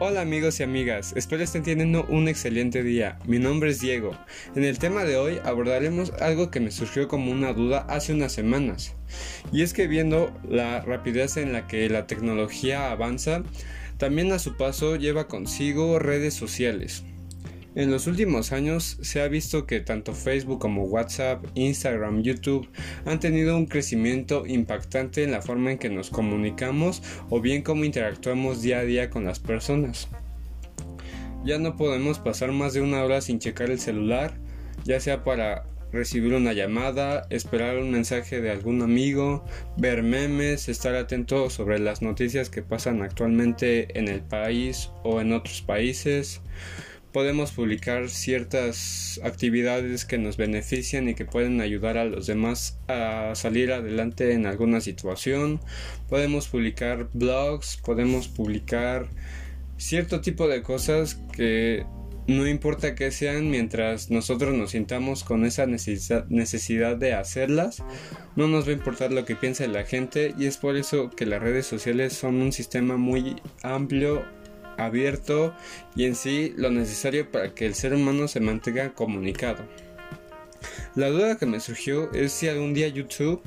Hola amigos y amigas, espero estén teniendo un excelente día. Mi nombre es Diego. En el tema de hoy abordaremos algo que me surgió como una duda hace unas semanas. Y es que viendo la rapidez en la que la tecnología avanza, también a su paso lleva consigo redes sociales. En los últimos años se ha visto que tanto Facebook como WhatsApp, Instagram, YouTube han tenido un crecimiento impactante en la forma en que nos comunicamos o bien cómo interactuamos día a día con las personas. Ya no podemos pasar más de una hora sin checar el celular, ya sea para recibir una llamada, esperar un mensaje de algún amigo, ver memes, estar atento sobre las noticias que pasan actualmente en el país o en otros países podemos publicar ciertas actividades que nos benefician y que pueden ayudar a los demás a salir adelante en alguna situación. Podemos publicar blogs, podemos publicar cierto tipo de cosas que no importa que sean mientras nosotros nos sintamos con esa necesidad de hacerlas, no nos va a importar lo que piense la gente y es por eso que las redes sociales son un sistema muy amplio abierto y en sí lo necesario para que el ser humano se mantenga comunicado. La duda que me surgió es si algún día YouTube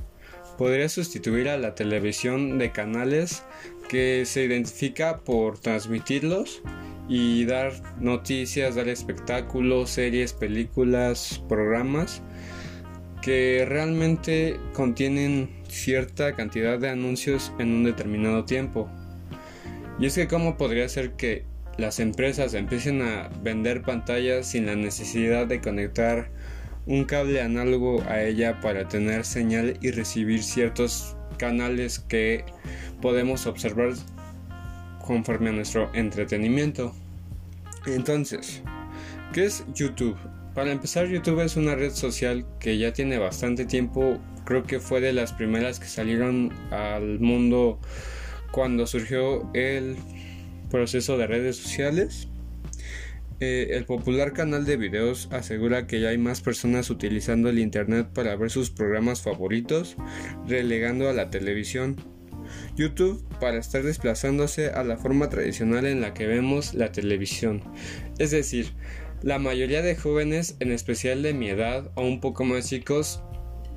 podría sustituir a la televisión de canales que se identifica por transmitirlos y dar noticias, dar espectáculos, series, películas, programas que realmente contienen cierta cantidad de anuncios en un determinado tiempo. Y es que cómo podría ser que las empresas empiecen a vender pantallas sin la necesidad de conectar un cable análogo a ella para tener señal y recibir ciertos canales que podemos observar conforme a nuestro entretenimiento. Entonces, ¿qué es YouTube? Para empezar, YouTube es una red social que ya tiene bastante tiempo, creo que fue de las primeras que salieron al mundo cuando surgió el proceso de redes sociales. Eh, el popular canal de videos asegura que ya hay más personas utilizando el Internet para ver sus programas favoritos, relegando a la televisión. YouTube para estar desplazándose a la forma tradicional en la que vemos la televisión. Es decir, la mayoría de jóvenes, en especial de mi edad o un poco más chicos,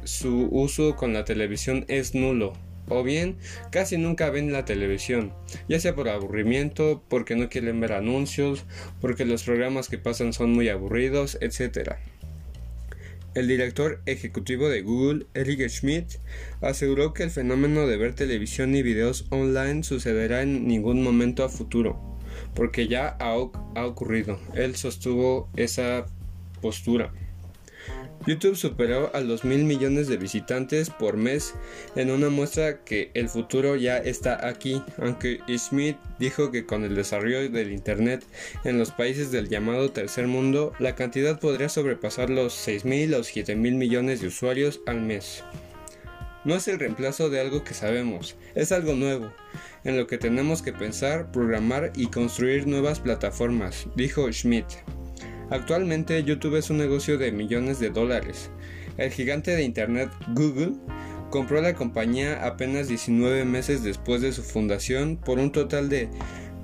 su uso con la televisión es nulo o bien casi nunca ven la televisión, ya sea por aburrimiento, porque no quieren ver anuncios, porque los programas que pasan son muy aburridos, etc. El director ejecutivo de Google, Eric Schmidt, aseguró que el fenómeno de ver televisión y videos online sucederá en ningún momento a futuro, porque ya ha, ha ocurrido. Él sostuvo esa postura. YouTube superó a los mil millones de visitantes por mes en una muestra que el futuro ya está aquí, aunque Smith dijo que con el desarrollo del Internet en los países del llamado tercer mundo, la cantidad podría sobrepasar los 6 mil o 7 mil millones de usuarios al mes. No es el reemplazo de algo que sabemos, es algo nuevo, en lo que tenemos que pensar, programar y construir nuevas plataformas, dijo Schmidt. Actualmente YouTube es un negocio de millones de dólares. El gigante de Internet Google compró la compañía apenas 19 meses después de su fundación por un total de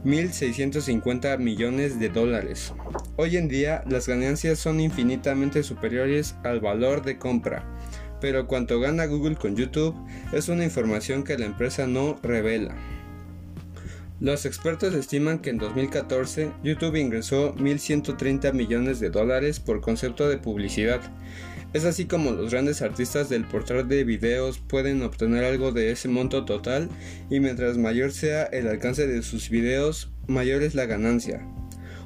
1.650 millones de dólares. Hoy en día las ganancias son infinitamente superiores al valor de compra, pero cuanto gana Google con YouTube es una información que la empresa no revela. Los expertos estiman que en 2014 YouTube ingresó 1.130 millones de dólares por concepto de publicidad. Es así como los grandes artistas del portal de videos pueden obtener algo de ese monto total y mientras mayor sea el alcance de sus videos, mayor es la ganancia.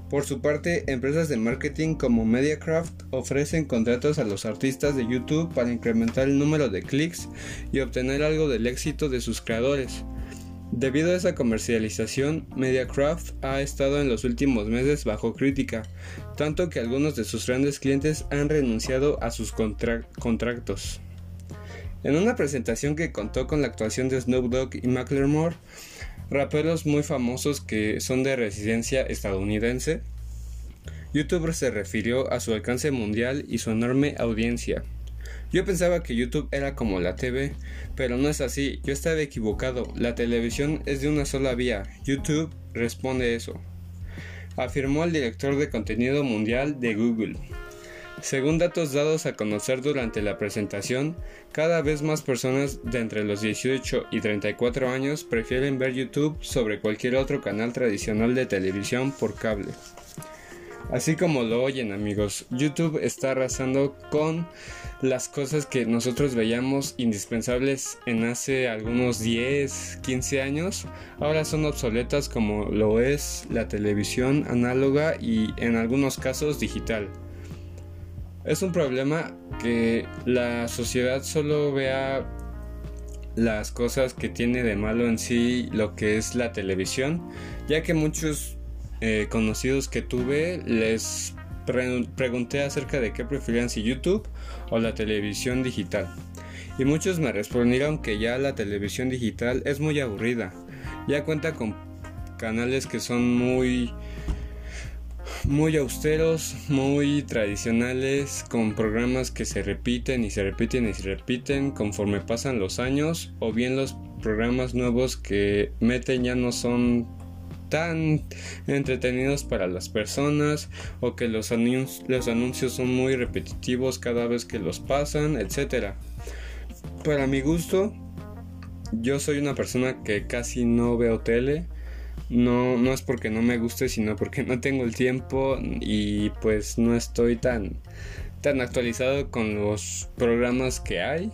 Por su parte, empresas de marketing como Mediacraft ofrecen contratos a los artistas de YouTube para incrementar el número de clics y obtener algo del éxito de sus creadores. Debido a esa comercialización, Mediacraft ha estado en los últimos meses bajo crítica, tanto que algunos de sus grandes clientes han renunciado a sus contratos. En una presentación que contó con la actuación de Snoop Dogg y Macklemore, raperos muy famosos que son de residencia estadounidense, YouTuber se refirió a su alcance mundial y su enorme audiencia. Yo pensaba que YouTube era como la TV, pero no es así, yo estaba equivocado, la televisión es de una sola vía, YouTube responde eso. afirmó el director de contenido mundial de Google. Según datos dados a conocer durante la presentación, cada vez más personas de entre los 18 y 34 años prefieren ver YouTube sobre cualquier otro canal tradicional de televisión por cable. Así como lo oyen amigos, YouTube está arrasando con las cosas que nosotros veíamos indispensables en hace algunos 10, 15 años, ahora son obsoletas como lo es la televisión análoga y en algunos casos digital. Es un problema que la sociedad solo vea las cosas que tiene de malo en sí lo que es la televisión, ya que muchos eh, conocidos que tuve les pregunté acerca de qué preferían si YouTube o la televisión digital. Y muchos me respondieron que ya la televisión digital es muy aburrida. Ya cuenta con canales que son muy muy austeros, muy tradicionales, con programas que se repiten y se repiten y se repiten conforme pasan los años, o bien los programas nuevos que meten ya no son tan entretenidos para las personas o que los, los anuncios son muy repetitivos cada vez que los pasan, etc. Para mi gusto, yo soy una persona que casi no veo tele no, no es porque no me guste, sino porque no tengo el tiempo y pues no estoy tan, tan actualizado con los programas que hay.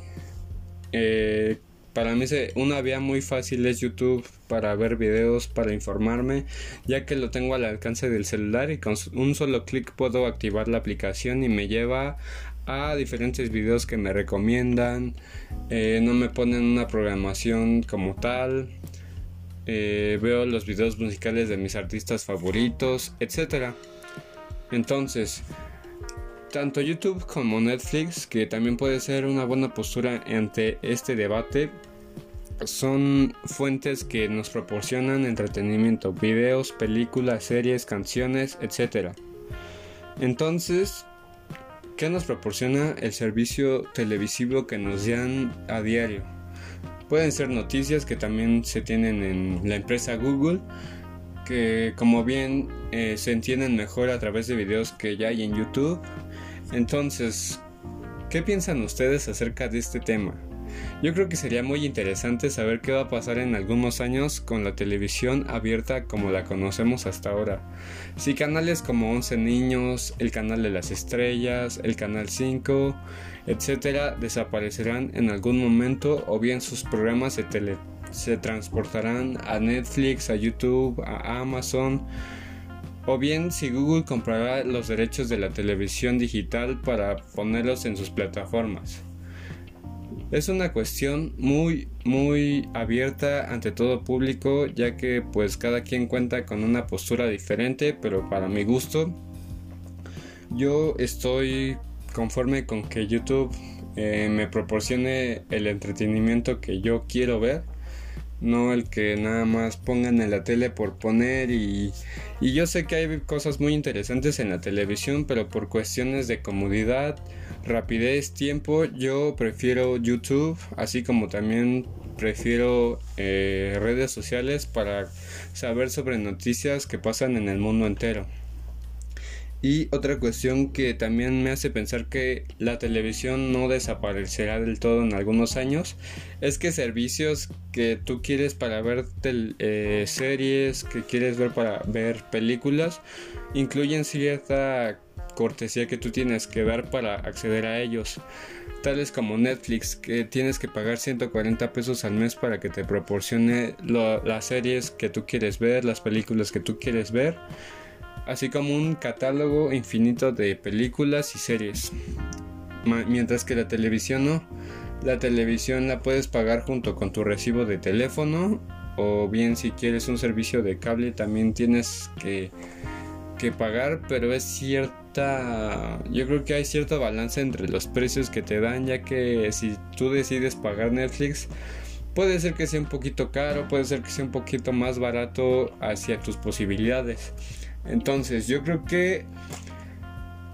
Eh, para mí una vía muy fácil es YouTube para ver videos, para informarme, ya que lo tengo al alcance del celular y con un solo clic puedo activar la aplicación y me lleva a diferentes videos que me recomiendan, eh, no me ponen una programación como tal, eh, veo los videos musicales de mis artistas favoritos, etc. Entonces, tanto YouTube como Netflix, que también puede ser una buena postura ante este debate, son fuentes que nos proporcionan entretenimiento, videos, películas, series, canciones, etc. Entonces, ¿qué nos proporciona el servicio televisivo que nos dan a diario? Pueden ser noticias que también se tienen en la empresa Google, que como bien eh, se entienden mejor a través de videos que ya hay en YouTube. Entonces, ¿qué piensan ustedes acerca de este tema? Yo creo que sería muy interesante saber qué va a pasar en algunos años con la televisión abierta como la conocemos hasta ahora. Si canales como 11 Niños, el canal de las estrellas, el canal 5, etcétera, desaparecerán en algún momento o bien sus programas se, se transportarán a Netflix, a YouTube, a Amazon o bien si Google comprará los derechos de la televisión digital para ponerlos en sus plataformas. Es una cuestión muy muy abierta ante todo público ya que pues cada quien cuenta con una postura diferente pero para mi gusto yo estoy conforme con que YouTube eh, me proporcione el entretenimiento que yo quiero ver no el que nada más pongan en la tele por poner y, y yo sé que hay cosas muy interesantes en la televisión pero por cuestiones de comodidad rapidez, tiempo, yo prefiero YouTube, así como también prefiero eh, redes sociales para saber sobre noticias que pasan en el mundo entero. Y otra cuestión que también me hace pensar que la televisión no desaparecerá del todo en algunos años es que servicios que tú quieres para ver eh, series, que quieres ver para ver películas, incluyen cierta cortesía que tú tienes que dar para acceder a ellos, tales como Netflix, que tienes que pagar 140 pesos al mes para que te proporcione las series que tú quieres ver, las películas que tú quieres ver, así como un catálogo infinito de películas y series. Mientras que la televisión no, la televisión la puedes pagar junto con tu recibo de teléfono o bien si quieres un servicio de cable también tienes que, que pagar, pero es cierto yo creo que hay cierto balance entre los precios que te dan, ya que si tú decides pagar Netflix, puede ser que sea un poquito caro, puede ser que sea un poquito más barato hacia tus posibilidades. Entonces, yo creo que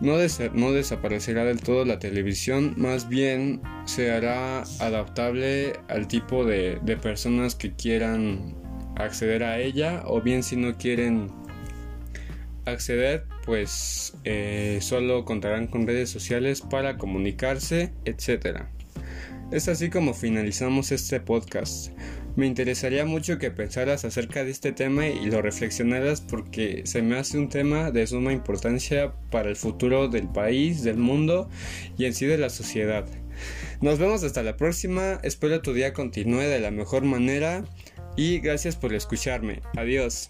no, desaparecerá del todo la televisión, más bien se hará adaptable al tipo de personas que quieran acceder a ella o bien si no quieren acceder, pues eh, solo contarán con redes sociales para comunicarse, etc. Es así como finalizamos este podcast. Me interesaría mucho que pensaras acerca de este tema y lo reflexionaras porque se me hace un tema de suma importancia para el futuro del país, del mundo y en sí de la sociedad. Nos vemos hasta la próxima, espero tu día continúe de la mejor manera y gracias por escucharme. Adiós.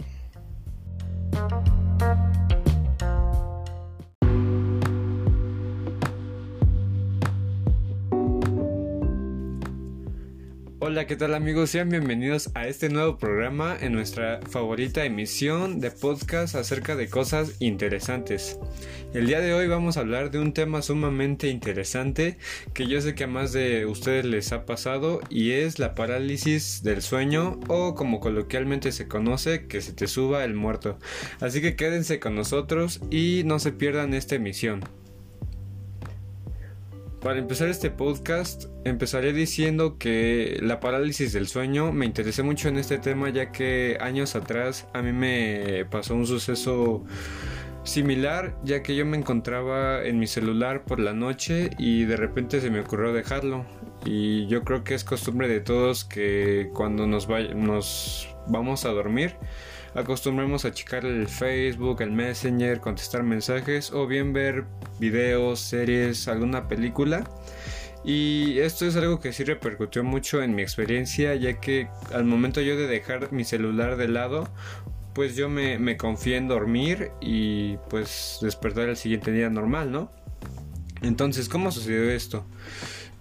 Hola, ¿qué tal amigos? Sean bienvenidos a este nuevo programa en nuestra favorita emisión de podcast acerca de cosas interesantes. El día de hoy vamos a hablar de un tema sumamente interesante que yo sé que a más de ustedes les ha pasado y es la parálisis del sueño o como coloquialmente se conoce que se te suba el muerto. Así que quédense con nosotros y no se pierdan esta emisión. Para empezar este podcast, empezaré diciendo que la parálisis del sueño me interesé mucho en este tema ya que años atrás a mí me pasó un suceso similar ya que yo me encontraba en mi celular por la noche y de repente se me ocurrió dejarlo. Y yo creo que es costumbre de todos que cuando nos, nos vamos a dormir acostumbremos a checar el Facebook, el Messenger, contestar mensajes o bien ver videos, series, alguna película. Y esto es algo que sí repercutió mucho en mi experiencia, ya que al momento yo de dejar mi celular de lado, pues yo me, me confié en dormir y pues despertar el siguiente día normal, ¿no? Entonces, ¿cómo sucedió esto?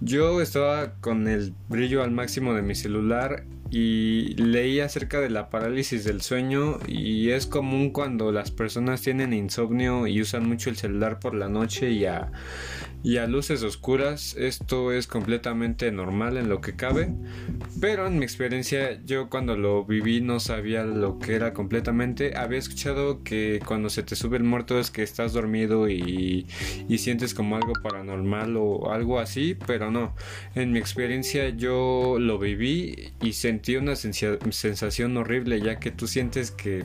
Yo estaba con el brillo al máximo de mi celular y leí acerca de la parálisis del sueño y es común cuando las personas tienen insomnio y usan mucho el celular por la noche y a, y a luces oscuras. Esto es completamente normal en lo que cabe pero en mi experiencia yo cuando lo viví no sabía lo que era completamente. Había escuchado que cuando se te sube el muerto es que estás dormido y, y sientes como algo paranormal o algo así pero no. En mi experiencia yo lo viví y sentí sentí una sensación horrible ya que tú sientes que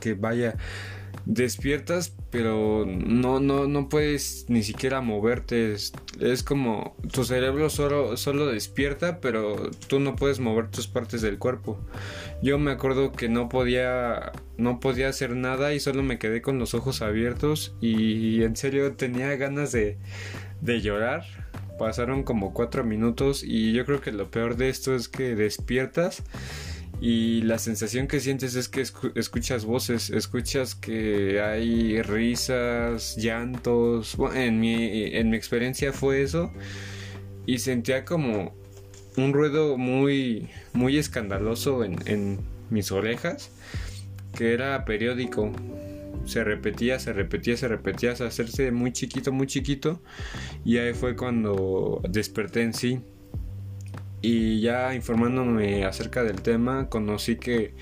que vaya despiertas pero no no no puedes ni siquiera moverte. Es, es, como tu cerebro solo solo despierta pero tú no puedes mover tus partes del cuerpo. Yo me acuerdo que no podía no podía hacer nada y solo me quedé con los ojos abiertos y en serio tenía ganas de de llorar Pasaron como cuatro minutos y yo creo que lo peor de esto es que despiertas y la sensación que sientes es que escuchas voces, escuchas que hay risas, llantos. en mi, en mi experiencia fue eso y sentía como un ruido muy, muy escandaloso en, en mis orejas que era periódico se repetía, se repetía, se repetía hacerse muy chiquito, muy chiquito. Y ahí fue cuando desperté en sí. Y ya informándome acerca del tema, conocí que,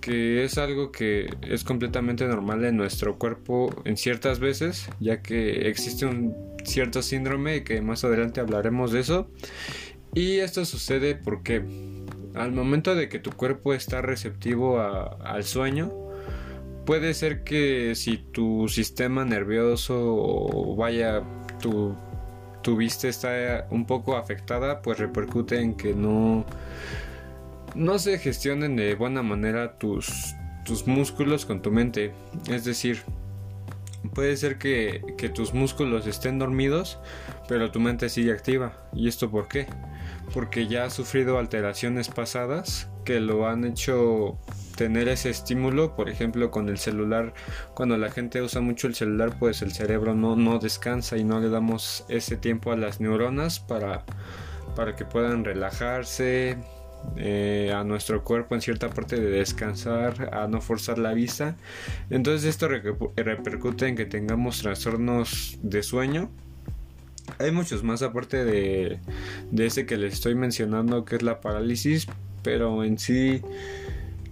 que es algo que es completamente normal en nuestro cuerpo en ciertas veces, ya que existe un cierto síndrome que más adelante hablaremos de eso. Y esto sucede porque al momento de que tu cuerpo está receptivo al sueño, puede ser que si tu sistema nervioso vaya tu, tu vista está un poco afectada, pues repercute en que no, no se gestionen de buena manera tus, tus músculos con tu mente. Es decir, puede ser que, que, tus músculos estén dormidos, pero tu mente sigue activa. ¿Y esto por qué? Porque ya has sufrido alteraciones pasadas que lo han hecho tener ese estímulo, por ejemplo con el celular, cuando la gente usa mucho el celular, pues el cerebro no, no descansa y no le damos ese tiempo a las neuronas para, para que puedan relajarse, eh, a nuestro cuerpo en cierta parte de descansar, a no forzar la vista. Entonces esto repercute en que tengamos trastornos de sueño. Hay muchos más aparte de, de ese que les estoy mencionando que es la parálisis, pero en sí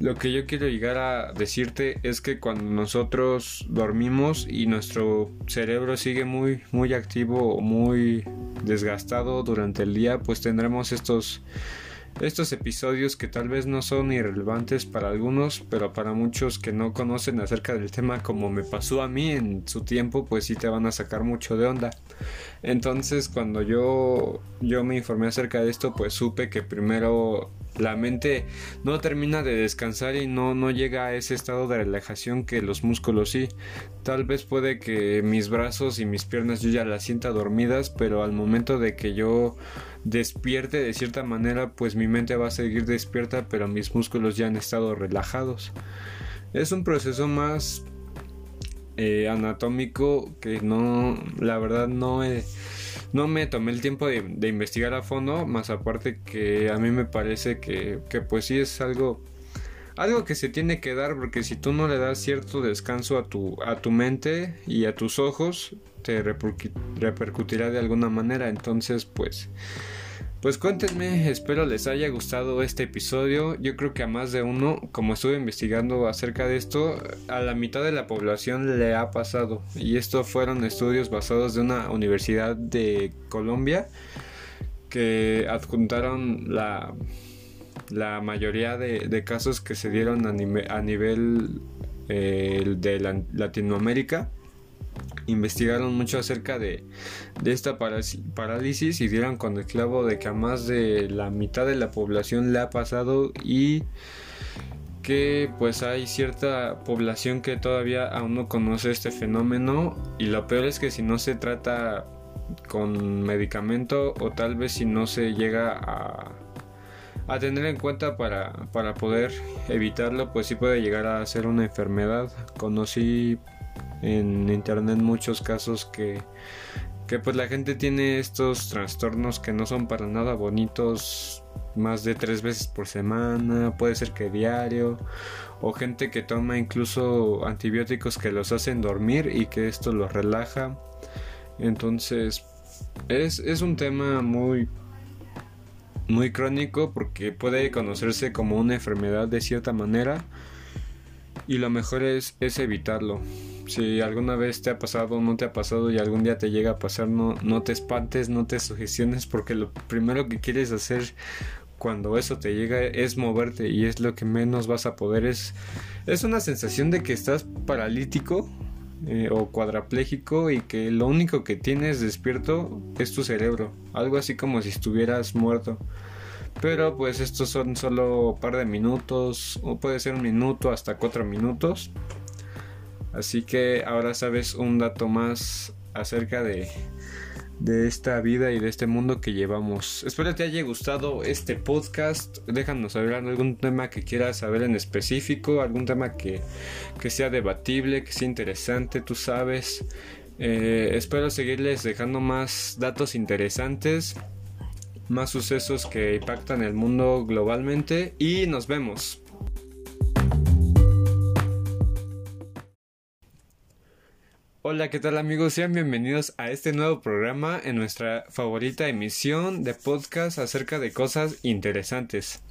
lo que yo quiero llegar a decirte es que cuando nosotros dormimos y nuestro cerebro sigue muy muy activo o muy desgastado durante el día, pues tendremos estos estos episodios que tal vez no son irrelevantes para algunos, pero para muchos que no conocen acerca del tema como me pasó a mí en su tiempo, pues sí te van a sacar mucho de onda. Entonces cuando yo, yo me informé acerca de esto, pues supe que primero la mente no termina de descansar y no, no llega a ese estado de relajación que los músculos sí. Tal vez puede que mis brazos y mis piernas yo ya las sienta dormidas, pero al momento de que yo despierte de cierta manera, pues mi mente va a seguir despierta, pero mis músculos ya han estado relajados. Es un proceso más eh, anatómico que no, la verdad no he no me tomé el tiempo de, investigar a fondo, más aparte que a mí me parece que, pues sí es algo algo que se tiene que dar porque si tú no le das cierto descanso a tu, a tu mente y a tus ojos, te repercutirá de alguna manera. Entonces, pues pues cuéntenme, espero les haya gustado este episodio. Yo creo que a más de uno, como estuve investigando acerca de esto, a la mitad de la población le ha pasado. Y esto fueron estudios basados de una universidad de Colombia que adjuntaron la, la mayoría de, casos que se dieron a, nivel eh, de Latinoamérica investigaron mucho acerca de, esta parálisis y dieron con el clavo de que a más de la mitad de la población le ha pasado y que pues hay cierta población que todavía aún no conoce este fenómeno. Y lo peor es que si no se trata con medicamento o tal vez si no se llega a, a tener en cuenta para, para poder evitarlo pues sí puede llegar a ser una enfermedad conocí en internet muchos casos que, que pues la gente tiene estos trastornos que no son para nada bonitos más de tres veces por semana, puede ser que diario, o gente que toma incluso antibióticos que los hacen dormir y que esto los relaja. Entonces, es, es un tema muy, muy crónico porque puede conocerse como una enfermedad de cierta manera y lo mejor es, es evitarlo si alguna vez te ha pasado o no te ha pasado y algún día te llega a pasar, no, no te espantes, no te sugestiones, porque lo primero que quieres hacer cuando eso te llega es moverte y es lo que menos vas a poder. Es, es una sensación de que estás paralítico eh, o cuadraplégico y que lo único que tienes despierto es tu cerebro. Algo así como si estuvieras muerto. Pero pues estos son solo un par de minutos o puede ser un minuto hasta cuatro minutos Así que ahora sabes un dato más acerca de, de esta vida y de este mundo que llevamos. Espero te haya gustado este podcast. Déjanos saber algún tema que quieras saber en específico, algún tema que, que sea debatible, que sea interesante, tú sabes. Eh, espero seguirles dejando más datos interesantes, más sucesos que impactan el mundo globalmente y nos vemos. Hola, ¿qué tal amigos? Sean bienvenidos a este nuevo programa en nuestra favorita emisión de podcast acerca de cosas interesantes.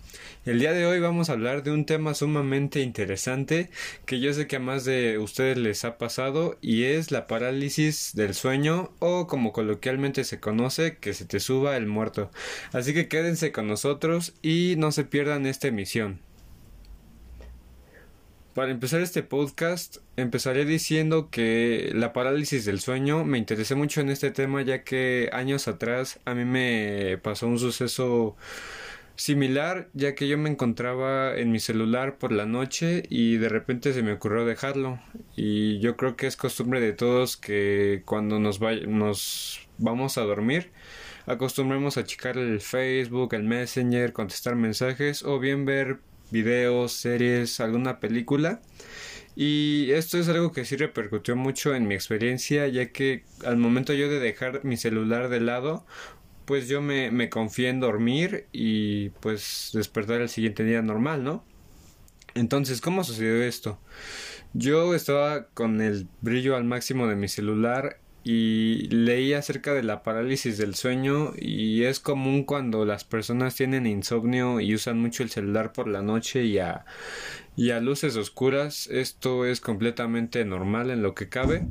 El día de hoy vamos a hablar de un tema sumamente interesante que yo sé que a más de ustedes les ha pasado y es la parálisis del sueño o como coloquialmente se conoce que se te suba el muerto. Así que quédense con nosotros y no se pierdan esta emisión. Para empezar este podcast, empezaré diciendo que la parálisis del sueño me interesé mucho en este tema ya que años atrás a mí me pasó un suceso similar ya que yo me encontraba en mi celular por la noche y de repente se me ocurrió dejarlo. Y yo creo que es costumbre de todos que cuando nos, nos vamos a dormir acostumbremos a checar el Facebook, el Messenger, contestar mensajes o bien ver videos, series, alguna película. Y esto es algo que sí repercutió mucho en mi experiencia, ya que al momento yo de dejar mi celular de lado, pues yo me, me confié en dormir y pues despertar el siguiente día normal, ¿no? Entonces, ¿cómo sucedió esto? Yo estaba con el brillo al máximo de mi celular y leí acerca de la parálisis del sueño y es común cuando las personas tienen insomnio y usan mucho el celular por la noche y a, y a luces oscuras esto es completamente normal en lo que cabe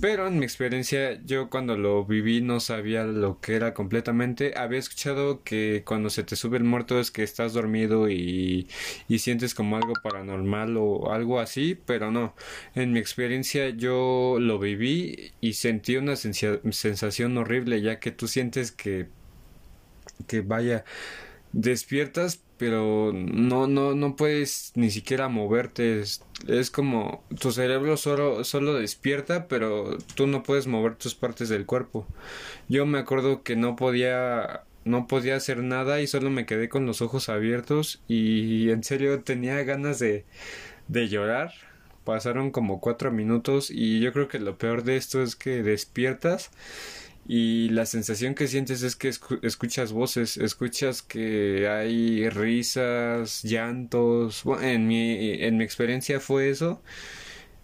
pero en mi experiencia yo cuando lo viví no sabía lo que era completamente. Había escuchado que cuando se te sube el muerto es que estás dormido y, y sientes como algo paranormal o algo así pero no. En mi experiencia yo lo viví y sentí una sensación horrible ya que tú sientes que que vaya despiertas pero no no no puedes ni siquiera moverte. Es, como tu cerebro solo solo despierta pero tú no puedes mover tus partes del cuerpo. Yo me acuerdo que no podía no podía hacer nada y solo me quedé con los ojos abiertos y en serio tenía ganas de de llorar. Pasaron como cuatro minutos y yo creo que lo peor de esto es que despiertas y la sensación que sientes es que escuchas voces, escuchas que hay risas, llantos. Bueno, en mi, en mi experiencia fue eso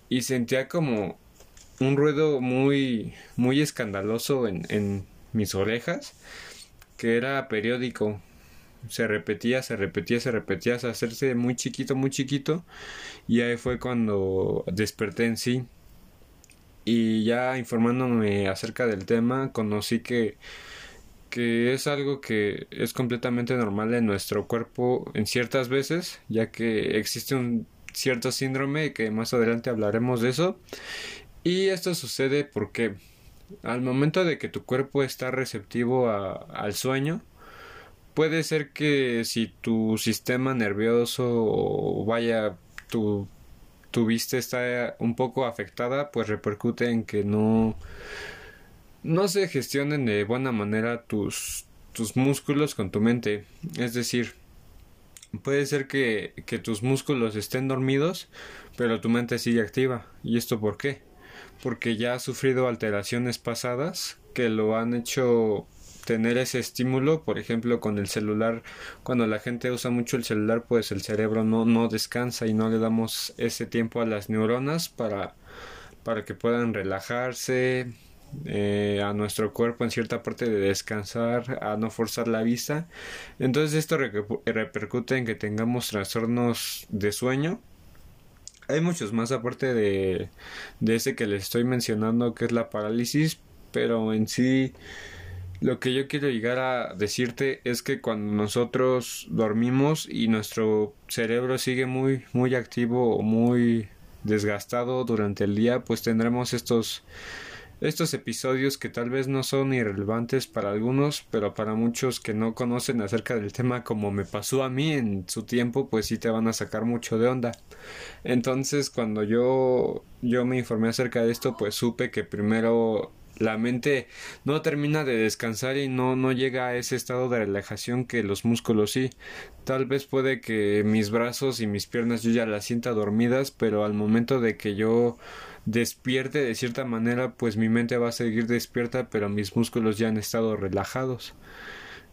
y sentía como un ruido muy, muy escandaloso en, en mis orejas que era periódico. Se repetía, se repetía, se repetía, hasta hacerse muy chiquito, muy chiquito. Y ahí fue cuando desperté en sí y ya informándome acerca del tema conocí que que es algo que es completamente normal en nuestro cuerpo en ciertas veces ya que existe un cierto síndrome que más adelante hablaremos de eso. Y esto sucede porque al momento de que tu cuerpo está receptivo al sueño puede ser que si tu sistema nervioso o vaya tu tu vista está un poco afectada, pues repercute en que no, no se gestionen de buena manera tus, tus músculos con tu mente. Es decir, puede ser que, que tus músculos estén dormidos, pero tu mente sigue activa. ¿Y esto por qué? Porque ya ha sufrido alteraciones pasadas que lo han hecho tener ese estímulo, por ejemplo, con el celular, cuando la gente usa mucho el celular, pues el cerebro no, no descansa y no le damos ese tiempo a las neuronas para, para que puedan relajarse, eh, a nuestro cuerpo en cierta parte de descansar, a no forzar la vista. Entonces esto repercute en que tengamos trastornos de sueño. Hay muchos más aparte de, de ese que les estoy mencionando que es la parálisis, pero en sí lo que yo quiero llegar a decirte es que cuando nosotros dormimos y nuestro cerebro sigue muy muy activo o muy desgastado durante el día, pues tendremos estos estos episodios que tal vez no son irrelevantes para algunos, pero para muchos que no conocen acerca del tema como me pasó a mí en su tiempo, pues sí te van a sacar mucho de onda. Entonces, cuando yo yo me informé acerca de esto, pues supe que primero la mente no termina de descansar y no, no llega a ese estado de relajación que los músculos sí. Tal vez puede que mis brazos y mis piernas yo ya las sienta dormidas, pero al momento de que yo despierte de cierta manera, pues mi mente va a seguir despierta, pero mis músculos ya han estado relajados.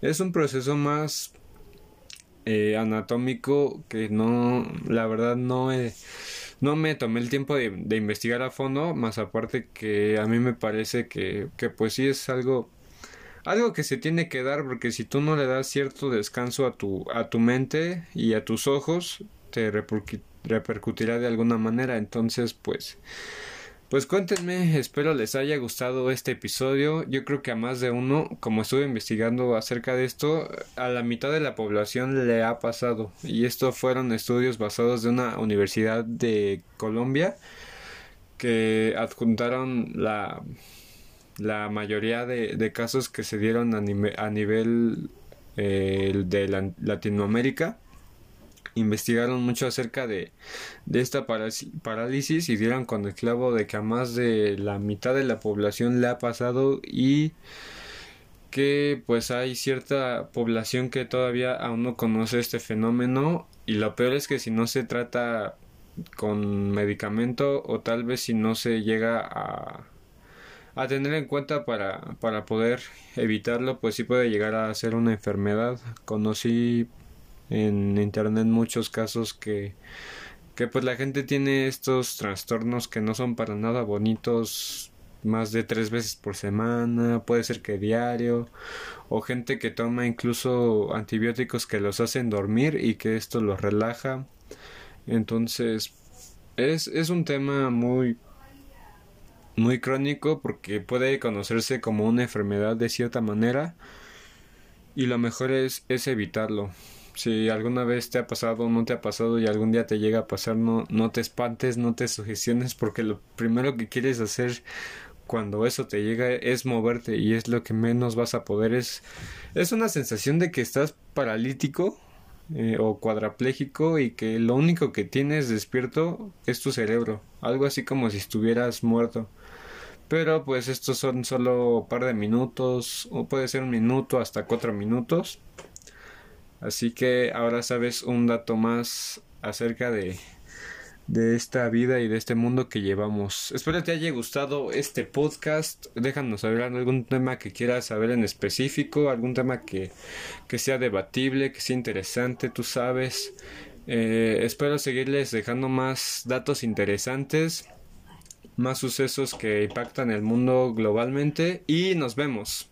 Es un proceso más eh, anatómico que no, la verdad no he no me tomé el tiempo de, investigar a fondo, más aparte que a mí me parece que, que pues sí es algo algo que se tiene que dar porque si tú no le das cierto descanso a tu a tu mente y a tus ojos te repercutirá de alguna manera. Entonces pues pues cuéntenme, espero les haya gustado este episodio. Yo creo que a más de uno, como estuve investigando acerca de esto, a la mitad de la población le ha pasado. Y esto fueron estudios basados de una universidad de Colombia que adjuntaron la, la mayoría de, casos que se dieron a, nivel eh, de Latinoamérica investigaron mucho acerca de, de esta parálisis y dieron con el clavo de que a más de la mitad de la población le ha pasado y que pues hay cierta población que todavía aún no conoce este fenómeno. Y lo peor es que si no se trata con medicamento o tal vez si no se llega a, a tener en cuenta para, para poder evitarlo pues sí puede llegar a ser una enfermedad. Conocí en internet muchos casos que que pues la gente tiene estos trastornos que no son para nada bonitos más de tres veces por semana, puede ser que diario, o gente que toma incluso antibióticos que los hacen dormir y que esto los relaja. Entonces, es, es un tema muy muy crónico porque puede conocerse como una enfermedad de cierta manera y lo mejor es, es evitarlo. Si alguna vez te ha pasado o no te ha pasado y algún día te llega a pasar, no, no te espantes, no te sugestiones porque lo primero que quieres hacer cuando eso te llega es moverte y es lo que menos vas a poder. Es, es una sensación de que estás paralítico eh, o cuadraplégico y que lo único que tienes despierto es tu cerebro. Algo así como si estuvieras muerto. Pero pues estos son solo un par de minutos o puede ser un minuto hasta cuatro minutos. Así que ahora sabes un dato más acerca de, de esta vida y de este mundo que llevamos. Espero te haya gustado este podcast. Déjanos saber algún tema que quieras saber en específico, algún tema que, que sea debatible, que sea interesante, tú sabes. Eh, espero seguirles dejando más datos interesantes más sucesos que impactan el mundo globalmente y nos vemos.